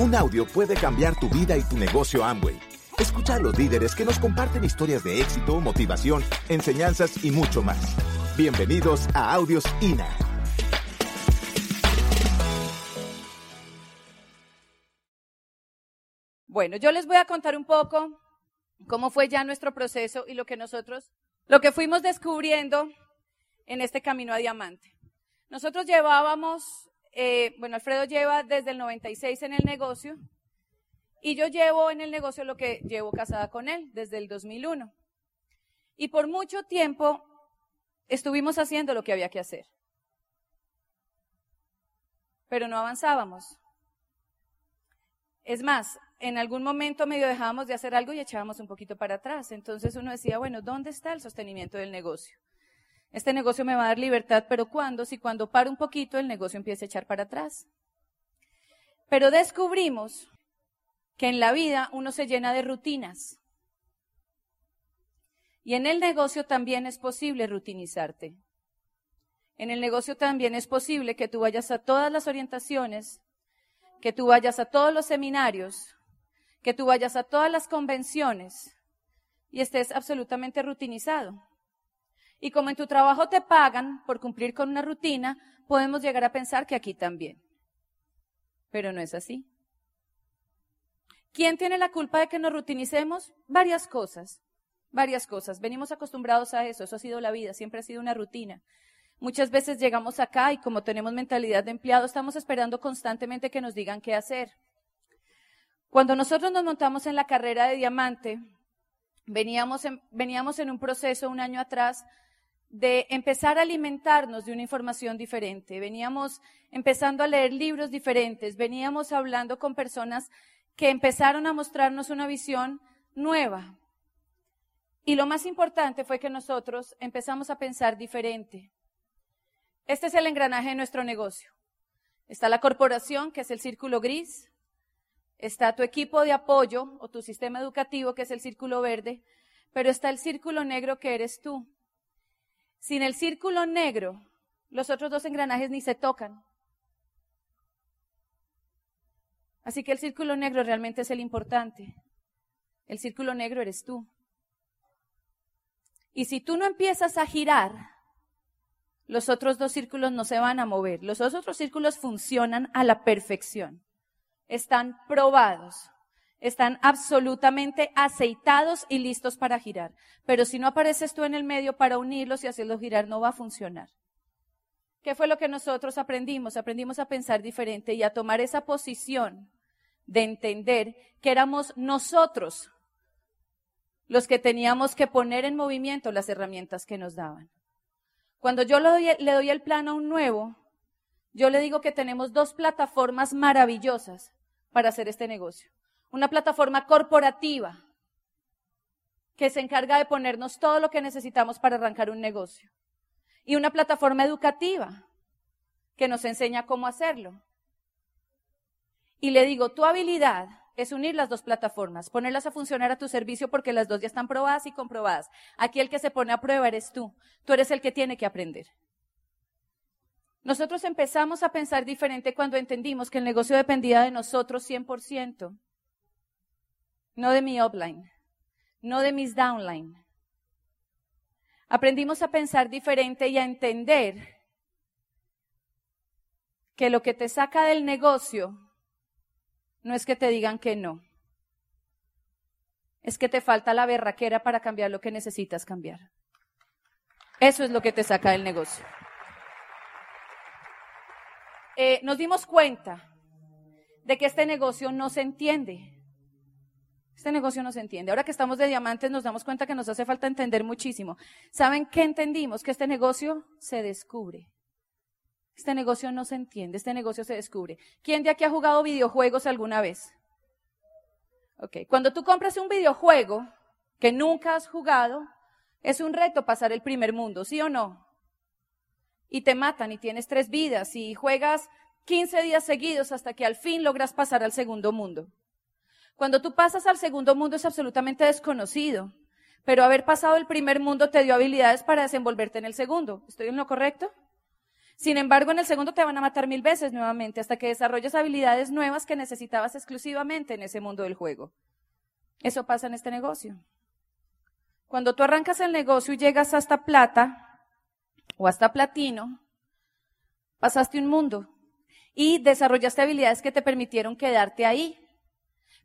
Un audio puede cambiar tu vida y tu negocio Amway. Escucha a los líderes que nos comparten historias de éxito, motivación, enseñanzas y mucho más. Bienvenidos a Audios INA. Bueno, yo les voy a contar un poco cómo fue ya nuestro proceso y lo que nosotros, lo que fuimos descubriendo en este camino a diamante. Nosotros llevábamos, eh, bueno, Alfredo lleva desde el 96 en el negocio y yo llevo en el negocio lo que llevo casada con él desde el 2001. Y por mucho tiempo estuvimos haciendo lo que había que hacer. Pero no avanzábamos. Es más, en algún momento medio dejábamos de hacer algo y echábamos un poquito para atrás. Entonces uno decía, bueno, ¿dónde está el sostenimiento del negocio? Este negocio me va a dar libertad, pero ¿cuándo? Si cuando paro un poquito el negocio empieza a echar para atrás. Pero descubrimos que en la vida uno se llena de rutinas. Y en el negocio también es posible rutinizarte. En el negocio también es posible que tú vayas a todas las orientaciones, que tú vayas a todos los seminarios, que tú vayas a todas las convenciones y estés absolutamente rutinizado. Y como en tu trabajo te pagan por cumplir con una rutina, podemos llegar a pensar que aquí también. Pero no es así. ¿Quién tiene la culpa de que nos rutinicemos? Varias cosas, varias cosas. Venimos acostumbrados a eso, eso ha sido la vida, siempre ha sido una rutina. Muchas veces llegamos acá y como tenemos mentalidad de empleado, estamos esperando constantemente que nos digan qué hacer. Cuando nosotros nos montamos en la carrera de diamante, veníamos en, veníamos en un proceso un año atrás de empezar a alimentarnos de una información diferente. Veníamos empezando a leer libros diferentes, veníamos hablando con personas que empezaron a mostrarnos una visión nueva. Y lo más importante fue que nosotros empezamos a pensar diferente. Este es el engranaje de nuestro negocio. Está la corporación, que es el círculo gris. Está tu equipo de apoyo o tu sistema educativo, que es el círculo verde. Pero está el círculo negro, que eres tú. Sin el círculo negro, los otros dos engranajes ni se tocan. Así que el círculo negro realmente es el importante. El círculo negro eres tú. Y si tú no empiezas a girar, los otros dos círculos no se van a mover. Los otros círculos funcionan a la perfección. Están probados están absolutamente aceitados y listos para girar. Pero si no apareces tú en el medio para unirlos y hacerlos girar, no va a funcionar. ¿Qué fue lo que nosotros aprendimos? Aprendimos a pensar diferente y a tomar esa posición de entender que éramos nosotros los que teníamos que poner en movimiento las herramientas que nos daban. Cuando yo le doy, le doy el plano a un nuevo, yo le digo que tenemos dos plataformas maravillosas para hacer este negocio una plataforma corporativa que se encarga de ponernos todo lo que necesitamos para arrancar un negocio. Y una plataforma educativa que nos enseña cómo hacerlo. Y le digo, tu habilidad es unir las dos plataformas, ponerlas a funcionar a tu servicio porque las dos ya están probadas y comprobadas. Aquí el que se pone a prueba eres tú. Tú eres el que tiene que aprender. Nosotros empezamos a pensar diferente cuando entendimos que el negocio dependía de nosotros 100% no de mi upline, no de mis downline. Aprendimos a pensar diferente y a entender que lo que te saca del negocio no es que te digan que no, es que te falta la berraquera para cambiar lo que necesitas cambiar. Eso es lo que te saca del negocio. Eh, nos dimos cuenta de que este negocio no se entiende. Este negocio no se entiende. Ahora que estamos de diamantes nos damos cuenta que nos hace falta entender muchísimo. ¿Saben qué entendimos? Que este negocio se descubre. Este negocio no se entiende, este negocio se descubre. ¿Quién de aquí ha jugado videojuegos alguna vez? Ok, cuando tú compras un videojuego que nunca has jugado, es un reto pasar el primer mundo, ¿sí o no? Y te matan y tienes tres vidas y juegas 15 días seguidos hasta que al fin logras pasar al segundo mundo. Cuando tú pasas al segundo mundo es absolutamente desconocido, pero haber pasado el primer mundo te dio habilidades para desenvolverte en el segundo. ¿Estoy en lo correcto? Sin embargo, en el segundo te van a matar mil veces nuevamente hasta que desarrolles habilidades nuevas que necesitabas exclusivamente en ese mundo del juego. Eso pasa en este negocio. Cuando tú arrancas el negocio y llegas hasta plata o hasta platino, pasaste un mundo y desarrollaste habilidades que te permitieron quedarte ahí.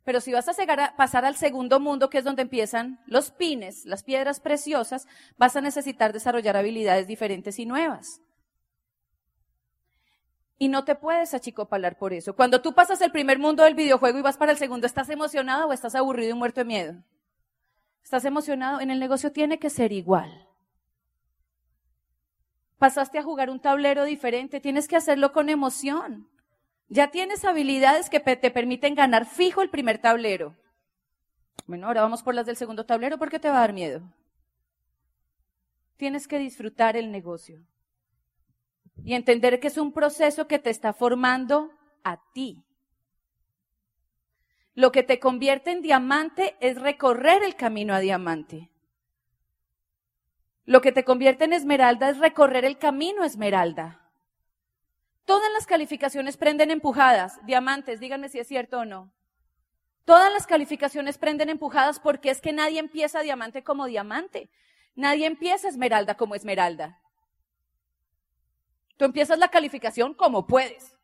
Pero si vas a, pasar al segundo mundo, que es donde empiezan los pines, las piedras preciosas, vas a necesitar desarrollar habilidades diferentes y nuevas. Y no te puedes achicopalar por eso. Cuando tú pasas el primer mundo del videojuego y vas para el segundo, ¿estás emocionado o estás aburrido y muerto de miedo? ¿Estás emocionado? En el negocio tiene que ser igual. Pasaste a jugar un tablero diferente, tienes que hacerlo con emoción. Ya tienes habilidades que te permiten ganar fijo el primer tablero. Bueno, ahora vamos por las del segundo tablero porque te va a dar miedo. Tienes que disfrutar el negocio y entender que es un proceso que te está formando a ti. Lo que te convierte en diamante es recorrer el camino a diamante. Lo que te convierte en esmeralda es recorrer el camino a esmeralda. Todas las calificaciones prenden empujadas. Diamantes, díganme si es cierto o no. Todas las calificaciones prenden empujadas porque es que nadie empieza diamante como diamante. Nadie empieza esmeralda como esmeralda. Tú empiezas la calificación como puedes.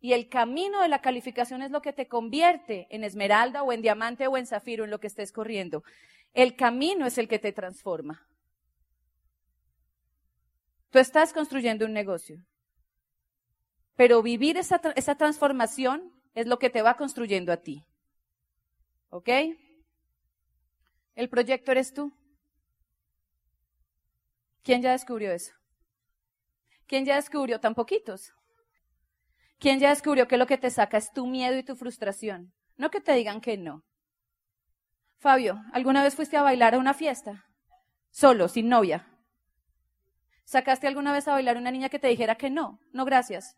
Y el camino de la calificación es lo que te convierte en esmeralda o en diamante o en zafiro, en lo que estés corriendo. El camino es el que te transforma. Tú estás construyendo un negocio. Pero vivir esa, esa transformación es lo que te va construyendo a ti. ¿Ok? El proyecto eres tú. ¿Quién ya descubrió eso? ¿Quién ya descubrió tan poquitos? ¿Quién ya descubrió que lo que te saca es tu miedo y tu frustración? No que te digan que no. Fabio, ¿alguna vez fuiste a bailar a una fiesta? Solo, sin novia. ¿Sacaste alguna vez a bailar a una niña que te dijera que no? No, gracias.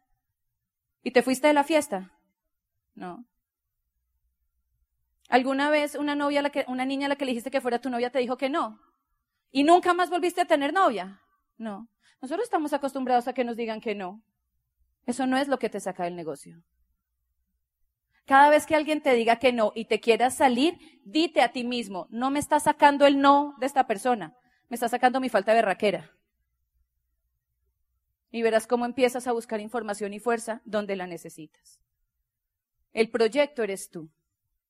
¿Y te fuiste de la fiesta? No. ¿Alguna vez una novia, la que, una niña a la que le dijiste que fuera tu novia te dijo que no? ¿Y nunca más volviste a tener novia? No. Nosotros estamos acostumbrados a que nos digan que no. Eso no es lo que te saca del negocio. Cada vez que alguien te diga que no y te quieras salir, dite a ti mismo, no me está sacando el no de esta persona, me está sacando mi falta de raquera. Y verás cómo empiezas a buscar información y fuerza donde la necesitas. El proyecto eres tú.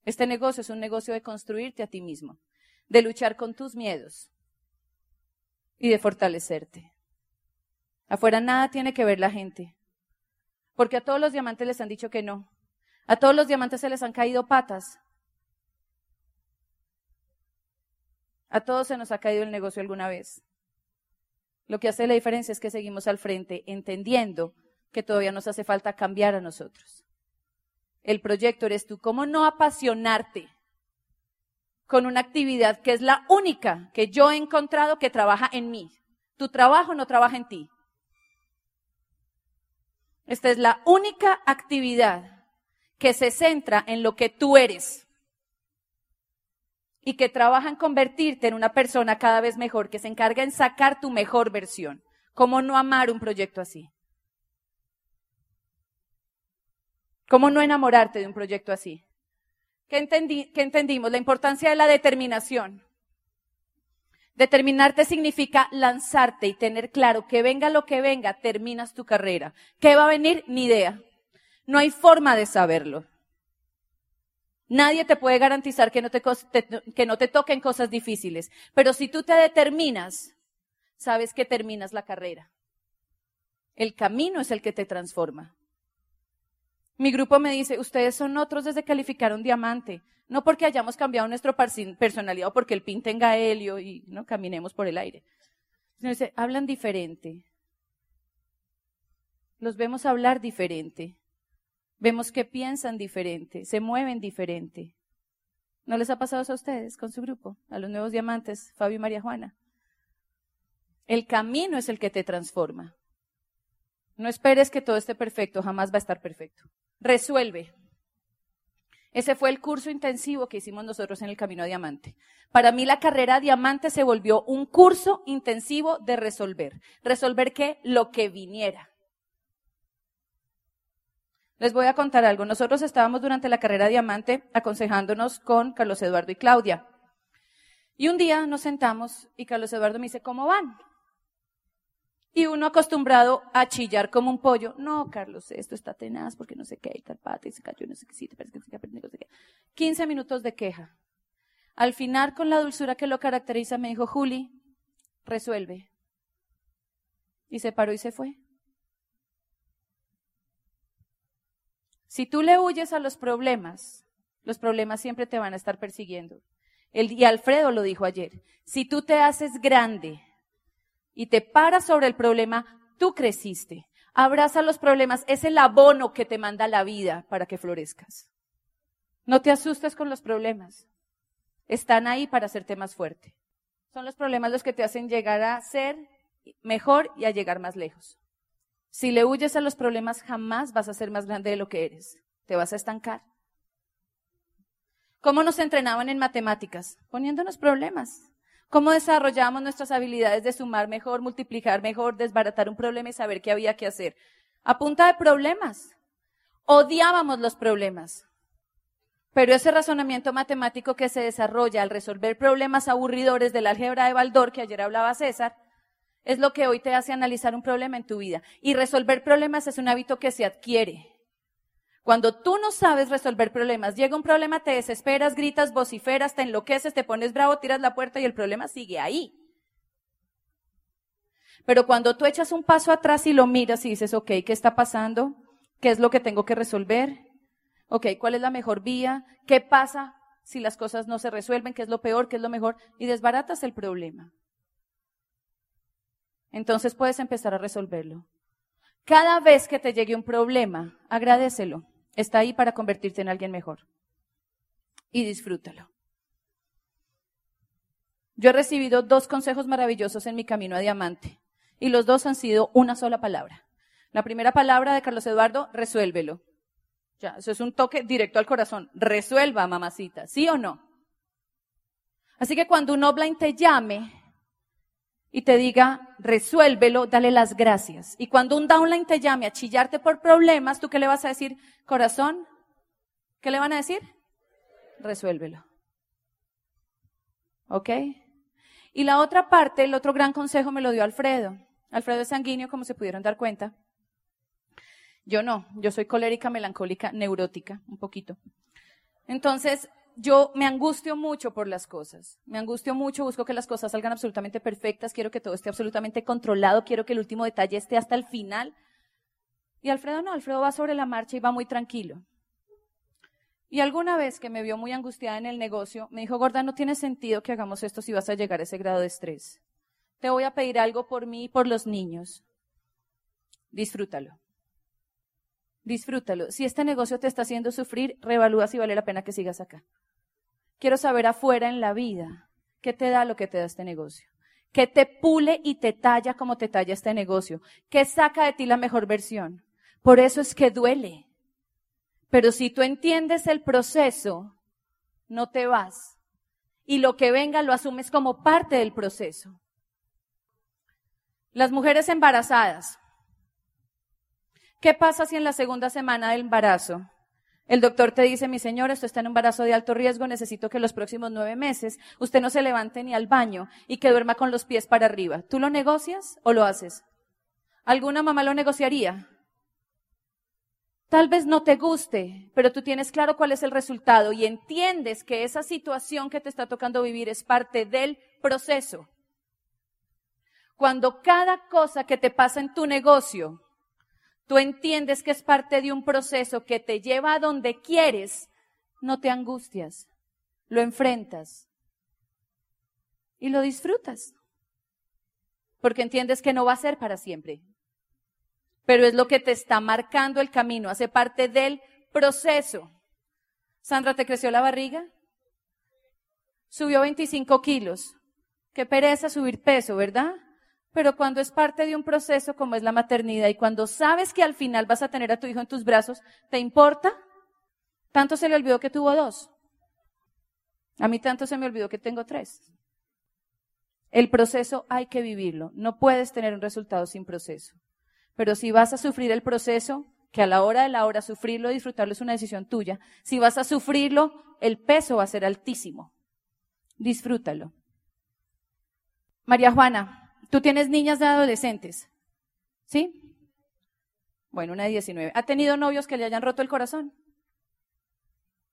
Este negocio es un negocio de construirte a ti mismo, de luchar con tus miedos y de fortalecerte. Afuera nada tiene que ver la gente. Porque a todos los diamantes les han dicho que no. A todos los diamantes se les han caído patas. A todos se nos ha caído el negocio alguna vez. Lo que hace la diferencia es que seguimos al frente entendiendo que todavía nos hace falta cambiar a nosotros. El proyecto eres tú. ¿Cómo no apasionarte con una actividad que es la única que yo he encontrado que trabaja en mí? Tu trabajo no trabaja en ti. Esta es la única actividad que se centra en lo que tú eres y que trabaja en convertirte en una persona cada vez mejor, que se encarga en sacar tu mejor versión. ¿Cómo no amar un proyecto así? ¿Cómo no enamorarte de un proyecto así? ¿Qué, ¿Qué entendimos? La importancia de la determinación. Determinarte significa lanzarte y tener claro que venga lo que venga, terminas tu carrera. ¿Qué va a venir? Ni idea. No hay forma de saberlo. Nadie te puede garantizar que no te, que no te toquen cosas difíciles. Pero si tú te determinas, sabes que terminas la carrera. El camino es el que te transforma. Mi grupo me dice, ustedes son otros desde calificaron diamante. No porque hayamos cambiado nuestra personalidad o porque el pin tenga helio y no caminemos por el aire. Sino dice, hablan diferente. Los vemos hablar diferente. Vemos que piensan diferente, se mueven diferente. ¿No les ha pasado eso a ustedes con su grupo, a los nuevos diamantes, Fabio y María Juana? El camino es el que te transforma. No esperes que todo esté perfecto, jamás va a estar perfecto. Resuelve. Ese fue el curso intensivo que hicimos nosotros en el Camino a Diamante. Para mí la carrera Diamante se volvió un curso intensivo de resolver. ¿Resolver qué? Lo que viniera. Les voy a contar algo. Nosotros estábamos durante la carrera Diamante aconsejándonos con Carlos Eduardo y Claudia. Y un día nos sentamos y Carlos Eduardo me dice, ¿cómo van? Y uno acostumbrado a chillar como un pollo. No, Carlos, esto está tenaz porque no sé qué, y tal pata, y se cayó, no sé qué, sí, te parece que se no sé qué. 15 minutos de queja. Al final, con la dulzura que lo caracteriza, me dijo, Juli, resuelve. Y se paró y se fue. Si tú le huyes a los problemas, los problemas siempre te van a estar persiguiendo. Y Alfredo lo dijo ayer. Si tú te haces grande y te paras sobre el problema, tú creciste. Abraza los problemas, es el abono que te manda la vida para que florezcas. No te asustes con los problemas. Están ahí para hacerte más fuerte. Son los problemas los que te hacen llegar a ser mejor y a llegar más lejos. Si le huyes a los problemas, jamás vas a ser más grande de lo que eres. Te vas a estancar. ¿Cómo nos entrenaban en matemáticas? Poniéndonos problemas. ¿Cómo desarrollamos nuestras habilidades de sumar mejor, multiplicar mejor, desbaratar un problema y saber qué había que hacer? A punta de problemas. Odiábamos los problemas. Pero ese razonamiento matemático que se desarrolla al resolver problemas aburridores del álgebra de Baldor, que ayer hablaba César, es lo que hoy te hace analizar un problema en tu vida. Y resolver problemas es un hábito que se adquiere. Cuando tú no sabes resolver problemas, llega un problema, te desesperas, gritas, vociferas, te enloqueces, te pones bravo, tiras la puerta y el problema sigue ahí. Pero cuando tú echas un paso atrás y lo miras y dices, ok, ¿qué está pasando? ¿Qué es lo que tengo que resolver? Ok, ¿cuál es la mejor vía? ¿Qué pasa si las cosas no se resuelven? ¿Qué es lo peor? ¿Qué es lo mejor? Y desbaratas el problema. Entonces puedes empezar a resolverlo. Cada vez que te llegue un problema, agradecelo. Está ahí para convertirte en alguien mejor. Y disfrútalo. Yo he recibido dos consejos maravillosos en mi camino a diamante. Y los dos han sido una sola palabra. La primera palabra de Carlos Eduardo, resuélvelo. Ya, eso es un toque directo al corazón. Resuelva, mamacita, ¿sí o no? Así que cuando un offline te llame y te diga, resuélvelo, dale las gracias. Y cuando un downline te llame a chillarte por problemas, ¿tú qué le vas a decir? Corazón, ¿qué le van a decir? Resuélvelo. ¿Ok? Y la otra parte, el otro gran consejo me lo dio Alfredo. Alfredo es sanguíneo, como se pudieron dar cuenta. Yo no, yo soy colérica, melancólica, neurótica, un poquito. Entonces, yo me angustio mucho por las cosas. Me angustio mucho, busco que las cosas salgan absolutamente perfectas, quiero que todo esté absolutamente controlado, quiero que el último detalle esté hasta el final. Y Alfredo no, Alfredo va sobre la marcha y va muy tranquilo. Y alguna vez que me vio muy angustiada en el negocio, me dijo, Gorda, no tiene sentido que hagamos esto si vas a llegar a ese grado de estrés. Te voy a pedir algo por mí y por los niños. Disfrútalo. Disfrútalo. Si este negocio te está haciendo sufrir, revalúa si vale la pena que sigas acá. Quiero saber afuera en la vida, ¿qué te da lo que te da este negocio? ¿Qué te pule y te talla como te talla este negocio? ¿Qué saca de ti la mejor versión? Por eso es que duele. Pero si tú entiendes el proceso, no te vas. Y lo que venga lo asumes como parte del proceso. Las mujeres embarazadas. ¿Qué pasa si en la segunda semana del embarazo el doctor te dice, mi señor, esto está en un embarazo de alto riesgo, necesito que los próximos nueve meses usted no se levante ni al baño y que duerma con los pies para arriba. ¿Tú lo negocias o lo haces? ¿Alguna mamá lo negociaría? Tal vez no te guste, pero tú tienes claro cuál es el resultado y entiendes que esa situación que te está tocando vivir es parte del proceso. Cuando cada cosa que te pasa en tu negocio tú entiendes que es parte de un proceso que te lleva a donde quieres, no te angustias, lo enfrentas y lo disfrutas. Porque entiendes que no va a ser para siempre. Pero es lo que te está marcando el camino, hace parte del proceso. Sandra, ¿te creció la barriga? Subió 25 kilos. Qué pereza subir peso, ¿verdad? Pero cuando es parte de un proceso como es la maternidad y cuando sabes que al final vas a tener a tu hijo en tus brazos, ¿te importa? Tanto se le olvidó que tuvo dos. A mí tanto se me olvidó que tengo tres. El proceso hay que vivirlo. No puedes tener un resultado sin proceso. Pero si vas a sufrir el proceso, que a la hora de la hora sufrirlo y disfrutarlo es una decisión tuya, si vas a sufrirlo, el peso va a ser altísimo. Disfrútalo. María Juana, tú tienes niñas de adolescentes, ¿sí? Bueno, una de 19. ¿Ha tenido novios que le hayan roto el corazón?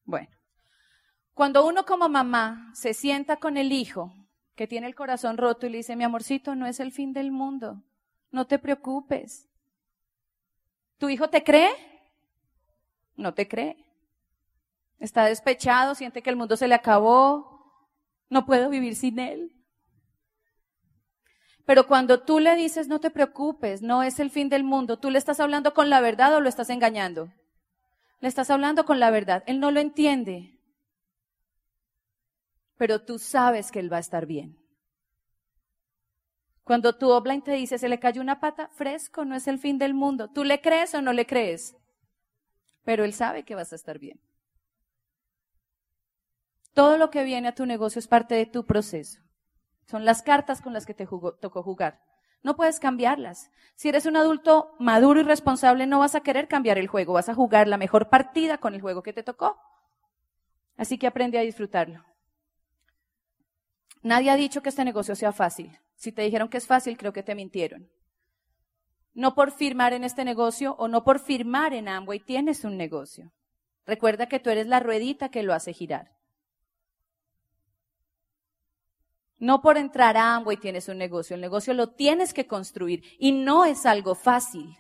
Bueno, cuando uno como mamá se sienta con el hijo que tiene el corazón roto y le dice, mi amorcito, no es el fin del mundo, no te preocupes. ¿Tu hijo te cree? No te cree. Está despechado, siente que el mundo se le acabó, no puedo vivir sin él. Pero cuando tú le dices, no te preocupes, no es el fin del mundo, tú le estás hablando con la verdad o lo estás engañando. Le estás hablando con la verdad. Él no lo entiende. Pero tú sabes que él va a estar bien. Cuando tu y te dice, se le cayó una pata, fresco, no es el fin del mundo. ¿Tú le crees o no le crees? Pero él sabe que vas a estar bien. Todo lo que viene a tu negocio es parte de tu proceso. Son las cartas con las que te tocó jugar. No puedes cambiarlas. Si eres un adulto maduro y responsable, no vas a querer cambiar el juego, vas a jugar la mejor partida con el juego que te tocó. Así que aprende a disfrutarlo. Nadie ha dicho que este negocio sea fácil. Si te dijeron que es fácil, creo que te mintieron. No por firmar en este negocio o no por firmar en Amway tienes un negocio. Recuerda que tú eres la ruedita que lo hace girar. No por entrar a Amway tienes un negocio, el negocio lo tienes que construir y no es algo fácil.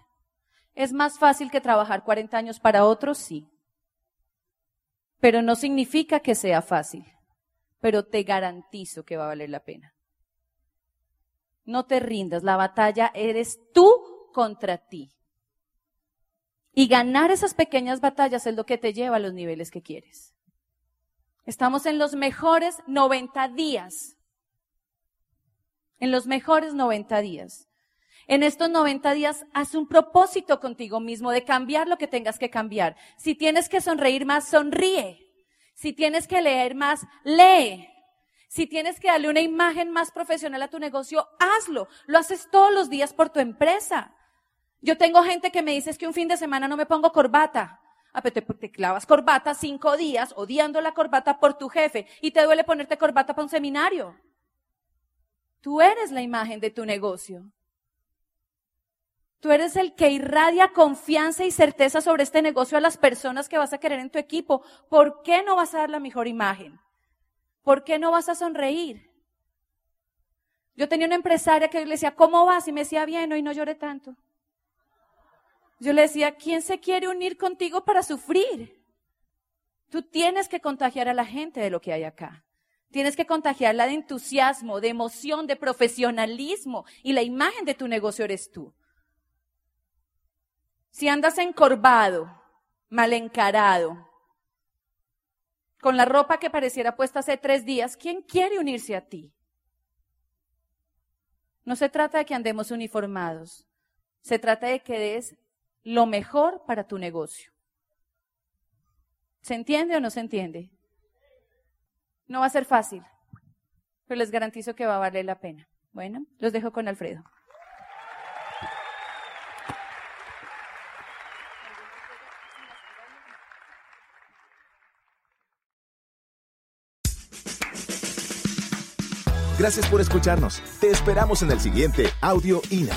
¿Es más fácil que trabajar 40 años para otros? Sí. Pero no significa que sea fácil, pero te garantizo que va a valer la pena. No te rindas, la batalla eres tú contra ti. Y ganar esas pequeñas batallas es lo que te lleva a los niveles que quieres. Estamos en los mejores 90 días en los mejores 90 días. En estos 90 días, haz un propósito contigo mismo de cambiar lo que tengas que cambiar. Si tienes que sonreír más, sonríe. Si tienes que leer más, lee. Si tienes que darle una imagen más profesional a tu negocio, hazlo. Lo haces todos los días por tu empresa. Yo tengo gente que me dice que un fin de semana no me pongo corbata. Ah, pero te, te, clavas corbata cinco días odiando la corbata por tu jefe y te duele ponerte corbata para un seminario. Tú eres la imagen de tu negocio. Tú eres el que irradia confianza y certeza sobre este negocio a las personas que vas a querer en tu equipo. ¿Por qué no vas a dar la mejor imagen? ¿Por qué no vas a sonreír? Yo tenía una empresaria que le decía, ¿cómo vas? Y me decía, bien, hoy no lloré tanto. Yo le decía, ¿quién se quiere unir contigo para sufrir? Tú tienes que contagiar a la gente de lo que hay acá. Tienes que contagiarla de entusiasmo, de emoción, de profesionalismo y la imagen de tu negocio eres tú. Si andas encorvado, mal encarado, con la ropa que pareciera puesta hace tres días, ¿quién quiere unirse a ti? No se trata de que andemos uniformados, se trata de que des lo mejor para tu negocio. ¿Se entiende o no se entiende? No va a ser fácil, pero les garantizo que va a valer la pena. Bueno, los dejo con Alfredo. Gracias por escucharnos. Te esperamos en el siguiente Audio INA.